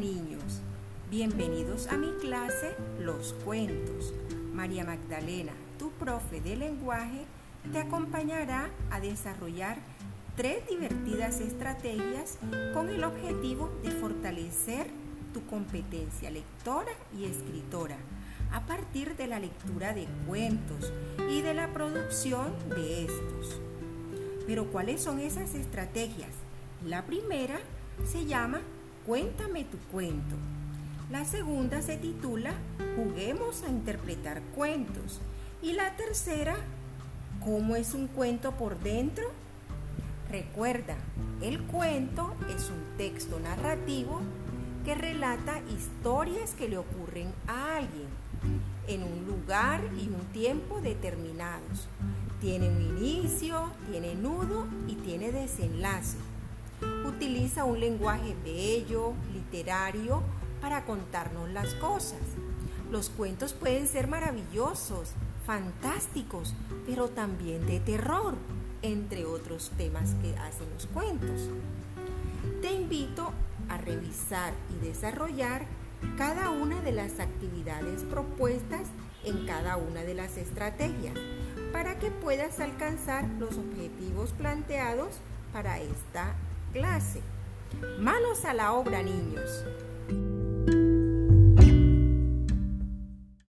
niños, bienvenidos a mi clase Los Cuentos. María Magdalena, tu profe de lenguaje, te acompañará a desarrollar tres divertidas estrategias con el objetivo de fortalecer tu competencia lectora y escritora a partir de la lectura de cuentos y de la producción de estos. Pero ¿cuáles son esas estrategias? La primera se llama Cuéntame tu cuento. La segunda se titula Juguemos a interpretar cuentos. Y la tercera, ¿Cómo es un cuento por dentro? Recuerda, el cuento es un texto narrativo que relata historias que le ocurren a alguien en un lugar y un tiempo determinados. Tiene un inicio, tiene nudo y tiene desenlace. Utiliza un lenguaje bello, literario, para contarnos las cosas. Los cuentos pueden ser maravillosos, fantásticos, pero también de terror, entre otros temas que hacen los cuentos. Te invito a revisar y desarrollar cada una de las actividades propuestas en cada una de las estrategias para que puedas alcanzar los objetivos planteados para esta clase. Manos a la obra, niños.